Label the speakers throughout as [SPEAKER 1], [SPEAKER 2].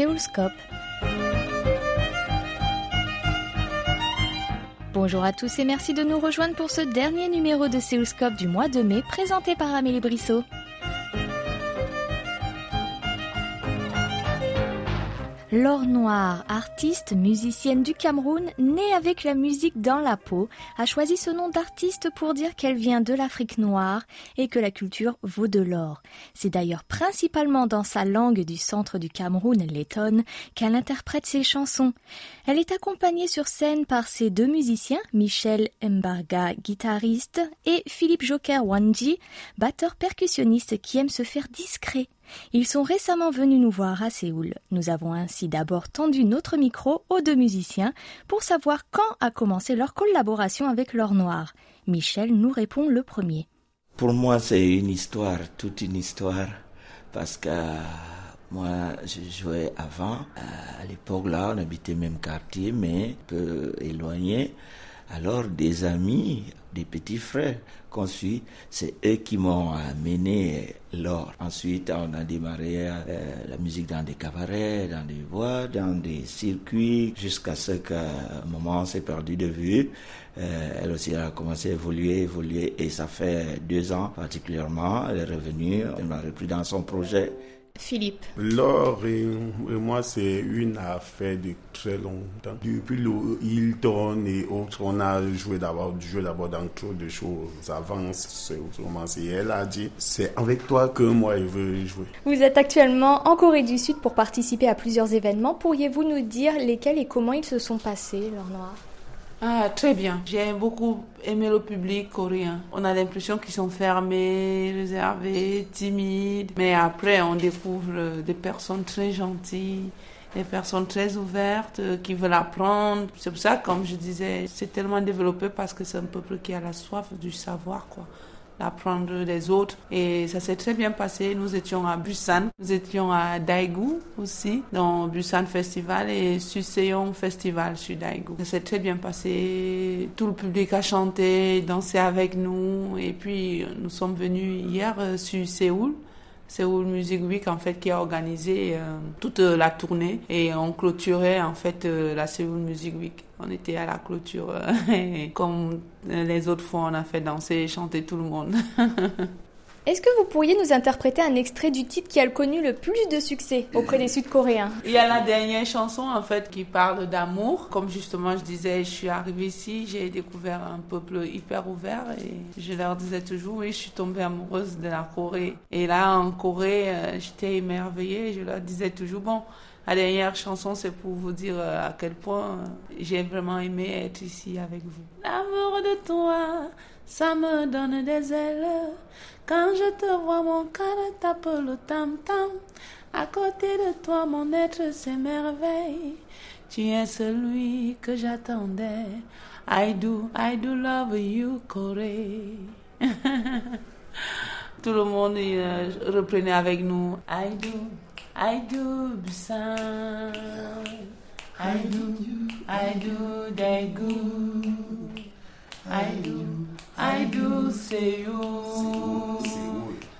[SPEAKER 1] Séoulscope. Bonjour à tous et merci de nous rejoindre pour ce dernier numéro de Séoulscope du mois de mai présenté par Amélie Brissot. Laure Noire, artiste, musicienne du Cameroun, née avec la musique dans la peau, a choisi ce nom d'artiste pour dire qu'elle vient de l'Afrique noire et que la culture vaut de l'or. C'est d'ailleurs principalement dans sa langue du centre du Cameroun, lettonne, qu'elle interprète ses chansons. Elle est accompagnée sur scène par ses deux musiciens, Michel Mbarga, guitariste, et Philippe Joker Wanji, batteur percussionniste qui aime se faire discret. Ils sont récemment venus nous voir à Séoul. Nous avons ainsi d'abord tendu notre micro aux deux musiciens pour savoir quand a commencé leur collaboration avec L'Or Noir. Michel nous répond le premier.
[SPEAKER 2] Pour moi, c'est une histoire, toute une histoire, parce que moi, je jouais avant. À l'époque, là, on habitait même quartier, mais un peu éloigné. Alors, des amis, des petits frères qu'on suit, c'est eux qui m'ont amené l'or. Ensuite, on a démarré euh, la musique dans des cabarets, dans des voies, dans des circuits, jusqu'à ce qu'à un moment, on s'est perdu de vue. Euh, elle aussi a commencé à évoluer, évoluer, et ça fait deux ans particulièrement. Elle est revenue, elle m'a repris dans son projet.
[SPEAKER 1] Philippe.
[SPEAKER 3] Laure et, moi, c'est une affaire de très longtemps. Depuis le Hilton et autres, on a joué d'abord, joué d'abord dans trop de choses avant ce roman. Et elle a dit, c'est avec toi que moi, je veux jouer.
[SPEAKER 1] Vous êtes actuellement en Corée du Sud pour participer à plusieurs événements. Pourriez-vous nous dire lesquels et comment ils se sont passés, leur noir
[SPEAKER 4] ah, très bien. J'ai beaucoup aimé le public coréen. On a l'impression qu'ils sont fermés, réservés, timides. Mais après, on découvre des personnes très gentilles, des personnes très ouvertes euh, qui veulent apprendre. C'est pour ça, comme je disais, c'est tellement développé parce que c'est un peuple qui a la soif du savoir, quoi d'apprendre des autres. Et ça s'est très bien passé. Nous étions à Busan, nous étions à Daegu aussi, dans Busan Festival et Suseong Festival sur Daegu. Ça s'est très bien passé. Tout le public a chanté, dansé avec nous. Et puis, nous sommes venus hier euh, sur Séoul. Séoul Music Week en fait qui a organisé euh, toute la tournée et on clôturait en fait euh, la Séoul Music Week. On était à la clôture. Euh, comme les autres fois, on a fait danser et chanter tout le monde.
[SPEAKER 1] Est-ce que vous pourriez nous interpréter un extrait du titre qui a connu le plus de succès auprès des Sud-Coréens?
[SPEAKER 4] Il y a la dernière chanson en fait qui parle d'amour. Comme justement je disais, je suis arrivée ici, j'ai découvert un peuple hyper ouvert et je leur disais toujours oui, je suis tombée amoureuse de la Corée. Et là en Corée, euh, j'étais émerveillée. Je leur disais toujours bon. La dernière chanson, c'est pour vous dire euh, à quel point euh, j'ai vraiment aimé être ici avec vous. L'amour de toi, ça me donne des ailes. Quand je te vois, mon cœur tape le tam-tam. À côté de toi, mon être s'émerveille. Tu es celui que j'attendais. I do, I do love you, Corée. Tout le monde euh, reprenait avec nous. I do, I do, Busan. I do, I do, Daegu. I do, I do say you.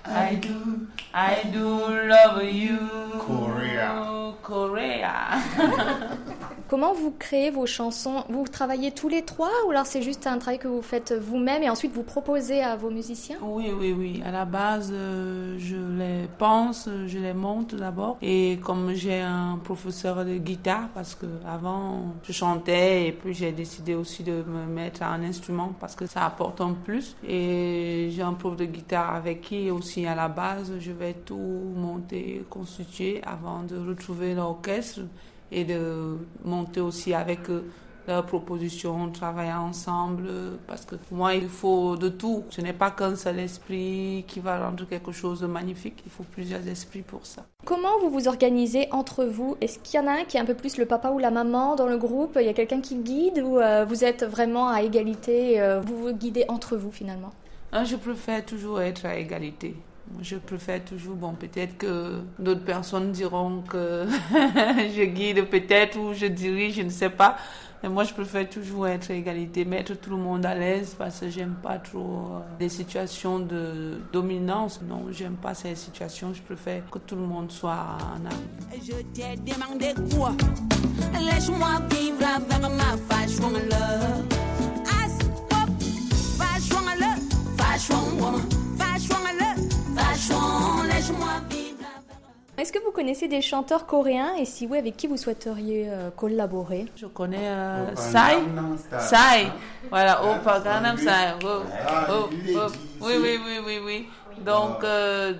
[SPEAKER 4] I do, I do love you.
[SPEAKER 3] Korea.
[SPEAKER 4] Korea.
[SPEAKER 1] Comment vous créez vos chansons? Vous travaillez tous les trois ou alors c'est juste un travail que vous faites vous-même et ensuite vous proposez à vos musiciens?
[SPEAKER 4] Oui, oui, oui. À la base, euh, je les pense, je les monte d'abord. Et comme j'ai un professeur de guitare, parce que avant je chantais et puis j'ai décidé aussi de me mettre à un instrument parce que ça apporte un plus. Et j'ai un prof de guitare avec qui aussi à la base je vais tout monter, constituer avant de retrouver l'orchestre et de monter aussi avec eux leurs propositions, travailler ensemble, parce que pour moi, il faut de tout. Ce n'est pas qu'un seul esprit qui va rendre quelque chose de magnifique, il faut plusieurs esprits pour ça.
[SPEAKER 1] Comment vous vous organisez entre vous? Est-ce qu'il y en a un qui est un peu plus le papa ou la maman dans le groupe? Il y a quelqu'un qui guide ou euh, vous êtes vraiment à égalité euh, Vous vous guidez entre vous finalement?
[SPEAKER 4] Ah, Je préfère toujours être à égalité. Je préfère toujours, bon, peut-être que d'autres personnes diront que je guide peut-être ou je dirige, je ne sais pas. Et moi, je préfère toujours être égalité, mettre tout le monde à l'aise parce que j'aime pas trop euh, des situations de dominance. Non, j'aime pas ces situations. Je préfère que tout le monde soit en amour. Je t'ai demandé quoi? Laisse-moi vivre avec ma fashion love. Woman,
[SPEAKER 1] Est-ce que vous connaissez des chanteurs coréens et si oui, avec qui vous souhaiteriez euh, collaborer?
[SPEAKER 4] Je connais euh, Sai. Sai. Voilà, Opa Gangnam Sai. Oh, oh, oh. Oui, oui, oui, oui, oui. Donc, euh,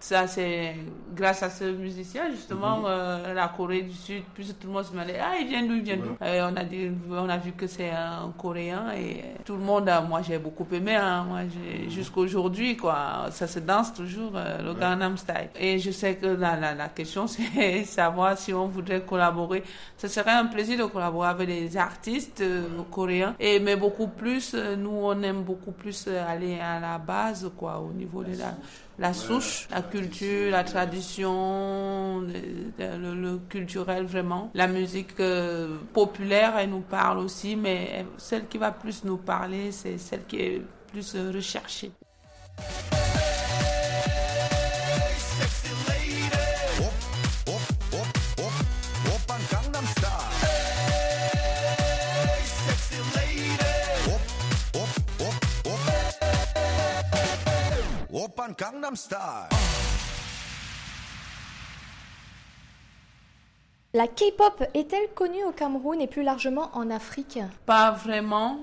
[SPEAKER 4] ça, c'est grâce à ce musicien, justement, mhm. euh, la Corée du Sud, puis tout le monde se demandait, ah, il vient d'où, il vient d'où? Et on a, dit, on a vu que c'est un Coréen et tout le monde, moi, j'ai beaucoup aimé, hein, moi, jusqu'aujourd'hui, quoi. Ça se danse toujours, euh, le Gangnam Style. Et je sais que la, la, la question, c'est savoir si on voudrait collaborer. Ce serait un plaisir de collaborer avec des artistes coréens. Et, mais beaucoup plus, nous, on aime beaucoup plus aller à la base, quoi, au niveau de la, la souche, la culture, la tradition, le, culturel vraiment. La musique euh, populaire, elle nous parle aussi, mais celle qui va plus nous parler, c'est celle qui est plus
[SPEAKER 1] La K-pop est-elle connue au Cameroun et plus largement en Afrique?
[SPEAKER 4] Pas vraiment.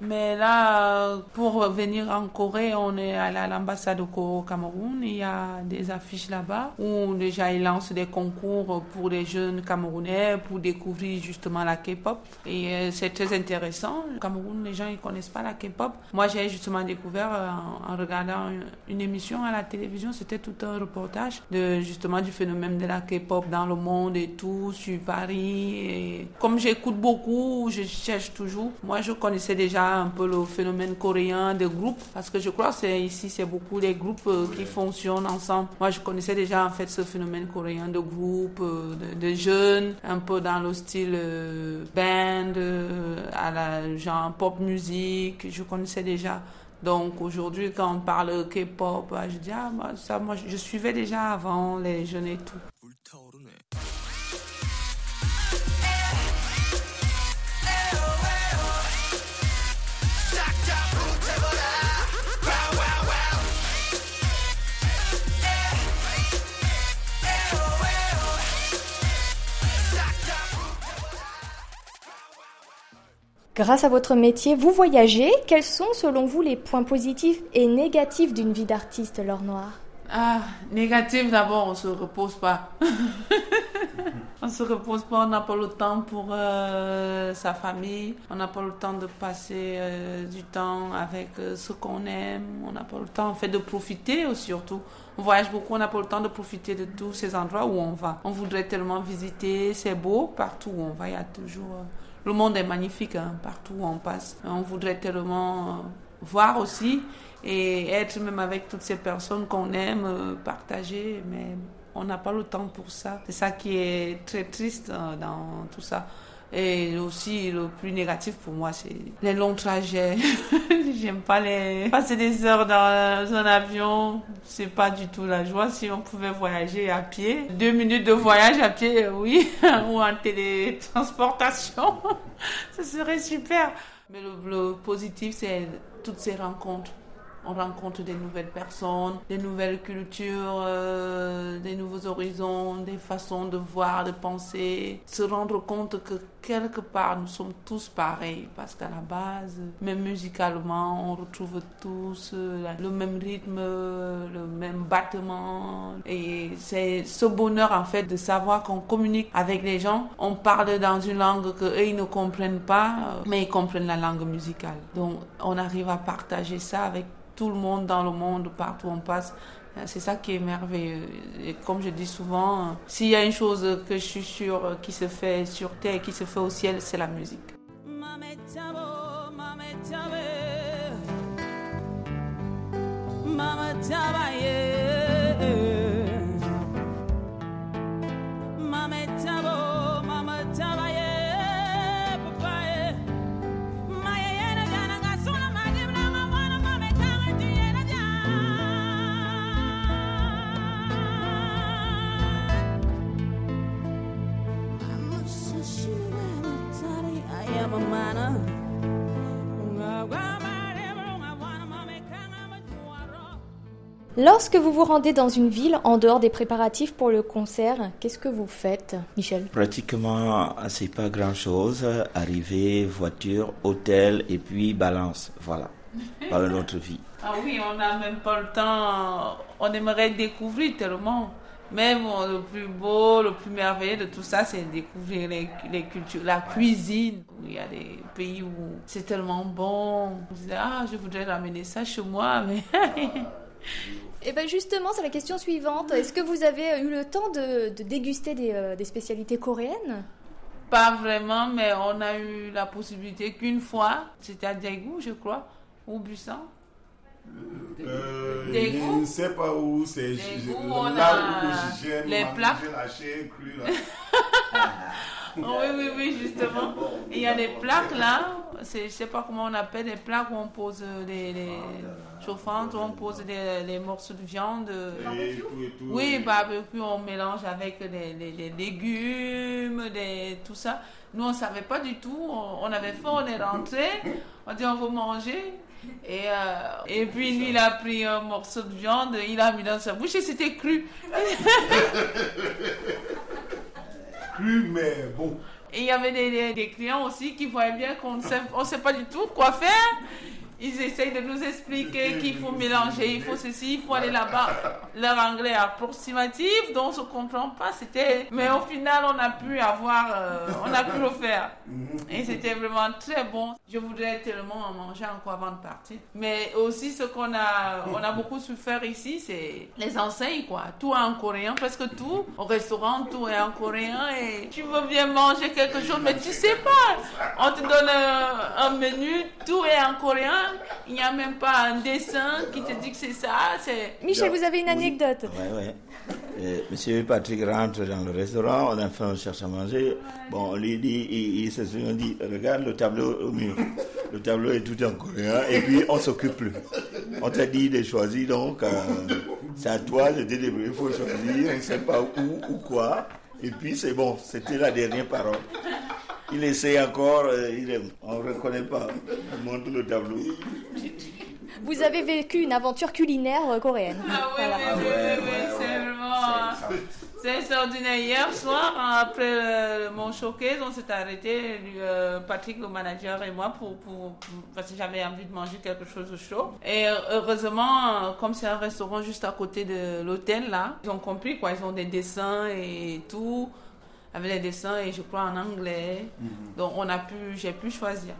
[SPEAKER 4] Mais là, pour venir en Corée, on est allé à l'ambassade au Cameroun. Il y a des affiches là-bas où déjà ils lancent des concours pour les jeunes Camerounais pour découvrir justement la K-pop. Et euh, c'est très intéressant. Au Cameroun, les gens ils connaissent pas la K-pop. Moi, j'ai justement découvert euh, en, regardant une, émission à la télévision. C'était tout un reportage de justement du phénomène de la K-pop dans le monde et tout sur Paris. Et comme j'écoute beaucoup, je cherche toujours. Moi, je connaissais déjà un peu le phénomène coréen des groupes parce que je crois que c'est ici c'est beaucoup les groupes euh, qui fonctionnent ensemble. Moi je connaissais déjà en fait ce phénomène coréen de groupes euh, de, jeunes un peu dans le style euh, band à la genre pop musique, je connaissais déjà. Donc aujourd'hui, quand on parle K-pop, je dis, ah, ça, moi, je suivais déjà avant les jeunes et tout.
[SPEAKER 1] Grâce à votre métier, vous voyagez. Quels sont selon vous les points positifs et négatifs d'une vie d'artiste, Laure Noire?
[SPEAKER 4] Ah, négatif d'abord, on se repose pas. on se repose pas, on n'a pas le temps pour euh, sa famille, on n'a pas le temps de passer euh, du temps avec euh, ce qu'on aime, on n'a pas le temps en fait de profiter surtout. On voyage beaucoup, on n'a pas le temps de profiter de tous ces endroits où on va. On voudrait tellement visiter, c'est beau, partout où on va, il y a toujours le monde est magnifique hein, partout où on passe. On voudrait tellement euh, voir aussi et être même avec toutes ces personnes qu'on aime, euh, partager, mais on n'a pas le temps pour ça. C'est ça qui est très triste euh, dans tout ça. Et aussi, le plus négatif pour moi, c'est les longs trajets. J'aime pas les passer des heures dans un avion. C'est pas du tout la joie. Si on pouvait voyager à pied, deux minutes de voyage à pied, oui, ou en télétransportation, ce serait super. Mais le, le positif, c'est toutes ces rencontres on rencontre des nouvelles personnes, des nouvelles cultures, euh, des nouveaux horizons, des façons de voir, de penser, se rendre compte que quelque part nous sommes tous pareils parce qu'à la base, même musicalement, on retrouve tous le même rythme, le même battement et c'est ce bonheur en fait de savoir qu'on communique avec les gens, on parle dans une langue que eux ils ne comprennent pas euh, mais ils comprennent la langue musicale. Donc on arrive à partager ça avec tout le monde dans le monde, partout où on passe. C'est ça qui est merveilleux. Et comme je dis souvent, s'il y a une chose que je suis sûre qui se fait sur terre, qui se fait au ciel, c'est la musique.
[SPEAKER 1] Lorsque vous vous rendez dans une ville, en dehors des préparatifs pour le concert, qu'est-ce que vous faites, Michel?
[SPEAKER 2] Pratiquement, c'est pas grand-chose. Arriver, voiture, hôtel et puis balance. Voilà, par notre vie.
[SPEAKER 4] Ah oui, on n'a même pas le temps. On aimerait découvrir tellement. Mais bon, le plus beau, le plus merveilleux de tout ça, c'est découvrir les, les, cultures, la cuisine. Il y a des pays où c'est tellement bon. On se dit, ah, je voudrais ramener ça chez moi, mais...
[SPEAKER 1] Et eh bien justement, c'est la question suivante. Est-ce que vous avez eu le temps de, de déguster des, euh, des, spécialités coréennes?
[SPEAKER 4] Pas vraiment, mais on a eu la possibilité qu'une fois, c'était à Daegu, je crois, ou Busan.
[SPEAKER 3] Euh, je ne sais pas où c'est. Là où j'aime
[SPEAKER 4] les plats.
[SPEAKER 3] la chair crue. Là.
[SPEAKER 4] Oh, oui, oui, oui, justement. Il y a des plaques là, je ne sais pas comment on appelle, des plaques où on pose des, chauffantes, on pose des, morceaux de viande.
[SPEAKER 3] Et tout, et tout,
[SPEAKER 4] oui, barbecue, on mélange avec des, légumes, des, tout ça. Nous, on ne savait pas du tout. On, avait faim, on est rentré. On dit, on veut manger. Et, euh, et puis lui, il a pris un morceau de viande, il a mis dans sa bouche et c'était cru.
[SPEAKER 3] cru, mais bon.
[SPEAKER 4] Et il y avait des, des, clients aussi qui voyaient bien qu'on ne sait, on sait pas du tout quoi faire ils essayent de nous expliquer qu'il faut mélanger, il faut ceci, il faut aller là-bas. Leur anglais approximatif, donc on ne se comprend pas. C'était, mais au final, on a pu avoir, euh, on a pu le faire. Et c'était vraiment très bon. Je voudrais tellement en manger encore avant de partir. Mais aussi, ce qu'on a, on a beaucoup souffert ici, c'est les enseignes, quoi. Tout est en coréen, presque tout. Au restaurant, tout est en coréen. Et tu veux bien manger quelque chose, mais tu sais pas. On te donne un menu, tout est en coréen il n'y a même pas un dessin qui te dit que c'est ça.
[SPEAKER 1] Michel, vous avez une anecdote
[SPEAKER 2] Oui, oui. Monsieur Patrick rentre dans le restaurant, on a fait on cherche à manger. Bon, on lui dit, il, se souvient, dit, regarde le tableau au mur. Le tableau est tout en coréen et puis on s'occupe plus. On t'a dit de choisir, donc euh, c'est à toi de te débrouiller, il faut choisir, on ne sait pas où ou quoi. Et puis c'est bon, c'était la dernière parole. Il essaie encore, euh, il on ne reconnaît pas. Il montre le tableau.
[SPEAKER 1] Vous avez vécu une aventure culinaire euh, coréenne.
[SPEAKER 4] Ah oui, oui, oui, c'est vraiment... C'est extraordinaire. Hier soir, après mon showcase, on s'est arrêté, euh, Patrick, le manager, et moi, pour, pour, parce que j'avais envie de manger quelque chose de chaud. Et heureusement, comme c'est un restaurant juste à côté de l'hôtel, là, ils ont compris, quoi. Ils ont des dessins et tout avec les dessins et je crois en anglais. Mhm. Donc on a pu, j'ai pu choisir.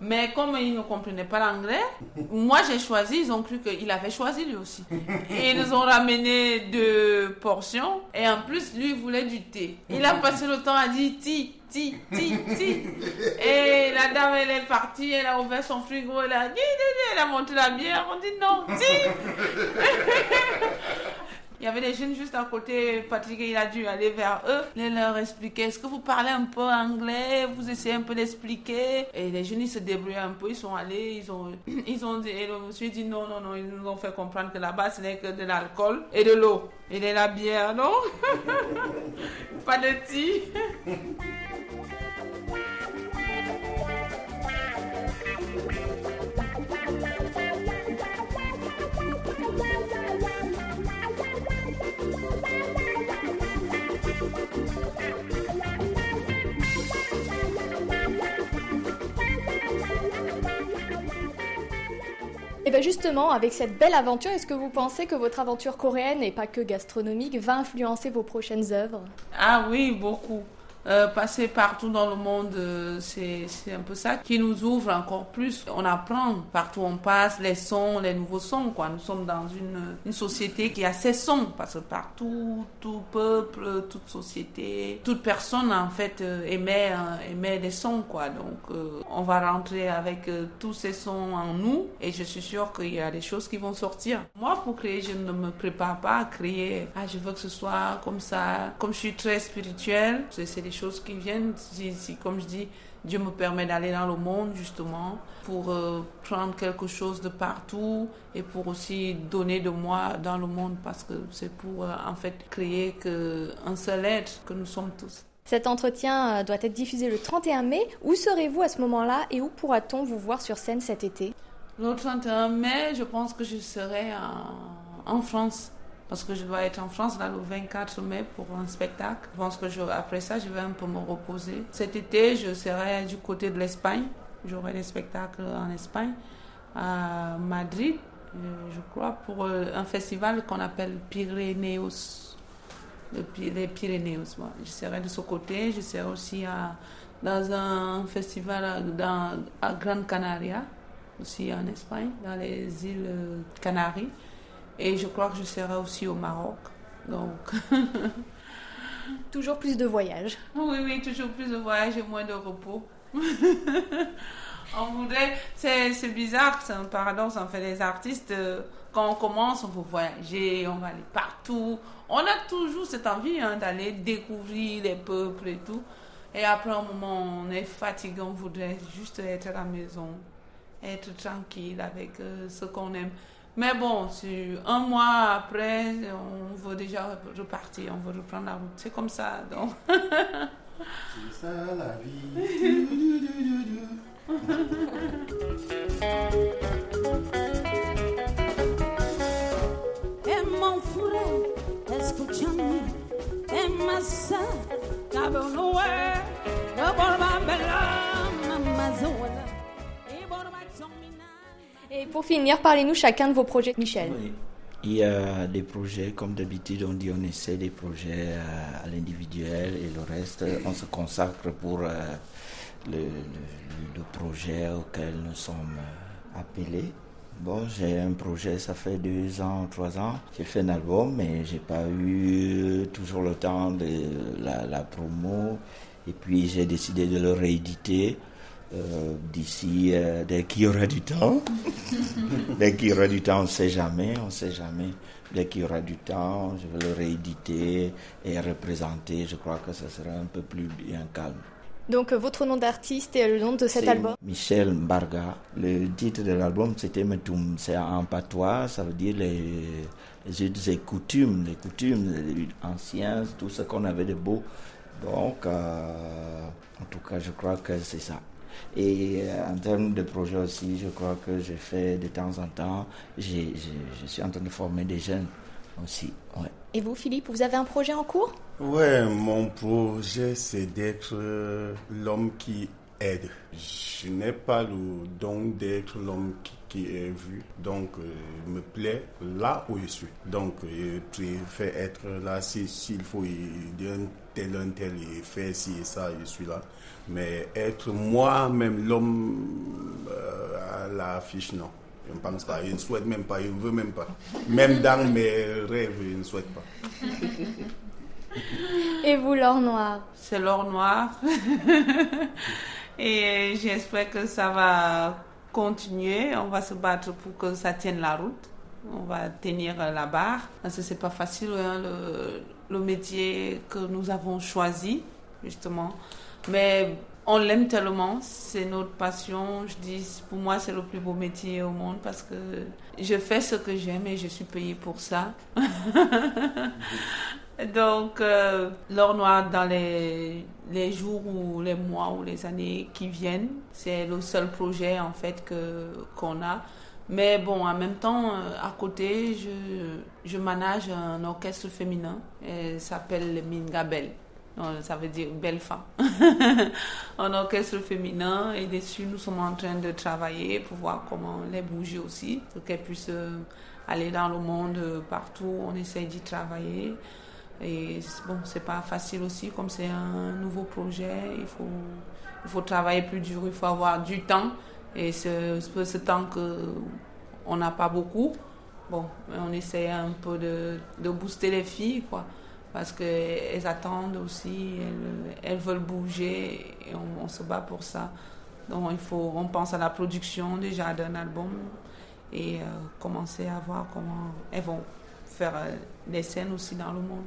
[SPEAKER 4] Mais comme ils ne comprenaient pas l'anglais, moi j'ai choisi, ils ont cru qu'il avait choisi lui aussi. Et ils nous ont ramené deux portions. Et en plus, lui, il voulait du thé. Il a passé le temps à dire ti, ti, ti, ti. Et la dame, elle est partie, elle a ouvert son frigo, elle a dit, elle a monté la bière. On dit non, ti. Il y avait des jeunes juste à côté. Patrick, il a dû aller vers eux. Il leur expliquer est-ce que vous parlez un peu anglais? Vous essayez un peu d'expliquer? Et les jeunes, ils se débrouillent un peu. Ils sont allés. Ils ont, ils ont dit, et le monsieur dit non, non, non. Ils nous ont fait comprendre que là-bas, ce n'est que de l'alcool et de l'eau. Et de la bière, non? Pas de thé.
[SPEAKER 1] Et eh bien justement, avec cette belle aventure, est-ce que vous pensez que votre aventure coréenne, et pas que gastronomique, va influencer vos prochaines œuvres?
[SPEAKER 4] Ah oui, beaucoup. Euh, passer partout dans le monde, euh, c'est un peu ça qui nous ouvre encore plus. On apprend partout on passe, les sons, les nouveaux sons. Quoi. Nous sommes dans une, une société qui a ses sons, parce que partout, tout peuple, toute société, toute personne en fait euh, émet, émet des sons. Quoi. Donc on va rentrer avec tous ces sons en nous et je suis sûre qu'il y a des choses qui vont sortir. Moi, pour créer, je ne me prépare pas à créer. Ah, je veux que ce soit comme ça. Comme je suis très spirituelle, c'est des choses qui viennent. Si, comme je dis, Dieu me permet d'aller dans le monde justement pour euh, prendre quelque chose de partout et pour aussi donner de moi dans le monde parce que c'est pour euh, en fait créer que un seul être que nous sommes tous.
[SPEAKER 1] Cet entretien euh, doit être diffusé le 31 mai. Où serez-vous à ce moment-là et où pourra-t-on vous voir sur scène cet été?
[SPEAKER 4] Le 31 mai, je pense que je serai en France parce que je dois être en France là, le 24 mai pour un spectacle. Je que après ça, je vais un peu me reposer. Cet été, je serai du côté de l'Espagne. J'aurai des spectacles en Espagne, à Madrid, je crois, pour euh, un festival qu'on appelle Pyrénéos. Les Pyrénéos. Je serai de ce côté. Je serai aussi à, dans un festival à Gran Canaria, aussi en Espagne, dans les îles Canaries. Et je crois que je serai aussi au Maroc. Donc.
[SPEAKER 1] toujours plus de voyages.
[SPEAKER 4] Oui, oui, toujours plus de voyages et moins de repos. on voudrait. C'est bizarre, c'est un paradoxe. En fait, les artistes, euh, quand on commence, on veut voyager, on va aller partout. On a toujours cette envie hein, d'aller découvrir les peuples et tout. Et après un moment, on est fatigué, on voudrait juste être à la maison, être tranquille avec euh, ce qu'on aime. Mais bon, un mois après, on veut déjà repartir, on veut reprendre la route. C'est comme ça, donc.
[SPEAKER 3] C'est ça la vie.
[SPEAKER 5] Et mon frère, escúchame,
[SPEAKER 1] Et pour finir, parlez-nous chacun de vos projets, Michel.
[SPEAKER 2] Il y a des projets, comme d'habitude, on dit on essaie des projets euh, à, l'individuel et le reste, on se consacre pour euh, le, projet auquel nous sommes euh, appelés. Bon, j'ai un projet, ça fait deux ans, trois ans. J'ai fait un album, mais j'ai pas eu toujours le temps de la promo. Et puis j'ai décidé de le rééditer. Euh, d'ici, euh, dès qu'il y aura du temps. dès qu'il y aura du temps, on ne sait jamais, on ne sait jamais. Dès qu'il y aura du temps, je vais le rééditer et représenter. Je crois que ça sera un peu plus bien calme.
[SPEAKER 1] Donc euh, votre nom d'artiste et le nom de cet album
[SPEAKER 2] Michel Mbarga. Le titre de l'album c'était Metoum. C'est en patois, ça veut dire les, les coutumes, les coutumes anciennes, tout ce qu'on avait de beau. Donc, en tout cas, je crois que c'est ça. Et euh, en termes de projet aussi, je crois que je fais de temps en temps, je suis en train de former des jeunes aussi. Ouais.
[SPEAKER 1] Et vous, Philippe, vous avez un projet en cours?
[SPEAKER 3] Ouais, mon projet, c'est d'être euh, l'homme qui aide. Je n'ai pas le don d'être l'homme qui, est vu, donc euh, me plaît là où je suis. Donc, je préfère être là s'il faut dire un tel, un tel, et faire ci et ça, je suis là. Mais être moi-même l'homme euh, à l'affiche, non. Je ne pense pas, je ne souhaite même pas, je ne veux même pas. Même dans mes rêves, je ne souhaite pas.
[SPEAKER 1] Et vous, l'or noir?
[SPEAKER 4] C'est l'or noir. Et j'espère que ça va continuer. On va se battre pour que ça tienne la route. On va tenir la barre. Parce que c'est pas facile, hein, le métier que nous avons choisi, justement. Mais on l'aime tellement, c'est notre passion. Je dis, pour moi, c'est le plus beau métier au monde parce que je fais ce que j'aime et je suis payée pour ça. Donc, euh, l'or noir dans les, les, jours ou les mois ou les années qui viennent, c'est le seul projet en fait que qu'on a. Mais bon, en même temps, euh, à côté, je, je manage un orchestre féminin. Il s'appelle le Mingabel ça veut dire belle femme. en orchestre féminin et dessus nous sommes en train de travailler pour voir comment les bouger aussi, pour qu'elles puissent euh, aller dans le monde partout. On essaie d'y travailler. Et bon, c'est pas facile aussi, comme c'est un nouveau projet, il faut, il faut travailler plus dur, il faut avoir du temps. Et ce, ce temps qu'on n'a pas beaucoup, bon, on essaie un peu de, de booster les filles, quoi parce qu'elles attendent aussi, elles, veulent bouger et on, se bat pour ça. Donc il faut, on pense à la production déjà d'un album et euh, commencer à voir comment elles vont faire euh, des scènes aussi dans le monde.